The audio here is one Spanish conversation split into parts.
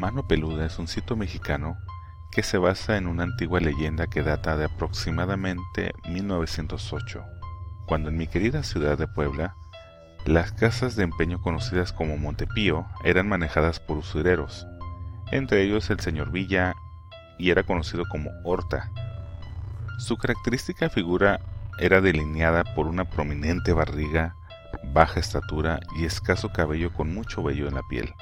Mano Peluda es un sitio mexicano que se basa en una antigua leyenda que data de aproximadamente 1908, cuando en mi querida ciudad de Puebla, las casas de empeño conocidas como Montepío eran manejadas por usureros, entre ellos el señor Villa, y era conocido como Horta. Su característica figura era delineada por una prominente barriga, baja estatura y escaso cabello con mucho vello en la piel.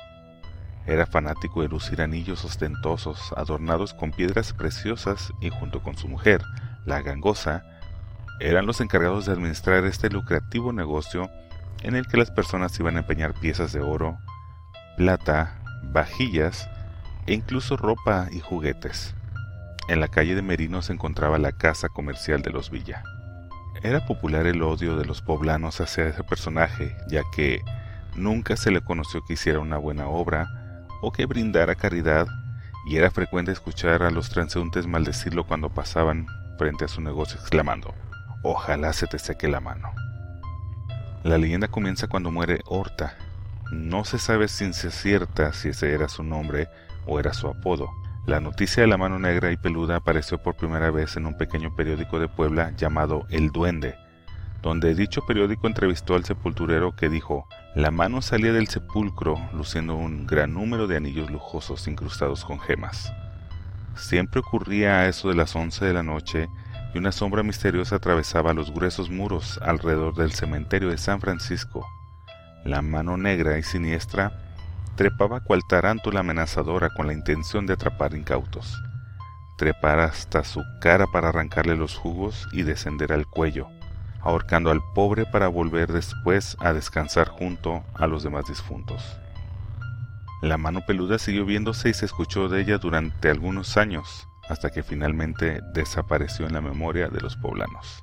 Era fanático de lucir anillos ostentosos adornados con piedras preciosas y junto con su mujer, la gangosa, eran los encargados de administrar este lucrativo negocio en el que las personas iban a empeñar piezas de oro, plata, vajillas e incluso ropa y juguetes. En la calle de Merino se encontraba la casa comercial de los Villa. Era popular el odio de los poblanos hacia ese personaje, ya que nunca se le conoció que hiciera una buena obra o que brindara caridad, y era frecuente escuchar a los transeúntes maldecirlo cuando pasaban frente a su negocio exclamando, ojalá se te seque la mano. La leyenda comienza cuando muere Horta. No se sabe se cierta si ese era su nombre o era su apodo. La noticia de la mano negra y peluda apareció por primera vez en un pequeño periódico de Puebla llamado El Duende, donde dicho periódico entrevistó al sepulturero que dijo, la mano salía del sepulcro luciendo un gran número de anillos lujosos incrustados con gemas. Siempre ocurría a eso de las once de la noche y una sombra misteriosa atravesaba los gruesos muros alrededor del cementerio de San Francisco. La mano negra y siniestra trepaba cual tarántula amenazadora con la intención de atrapar incautos. Trepar hasta su cara para arrancarle los jugos y descender al cuello ahorcando al pobre para volver después a descansar junto a los demás difuntos. La mano peluda siguió viéndose y se escuchó de ella durante algunos años, hasta que finalmente desapareció en la memoria de los poblanos.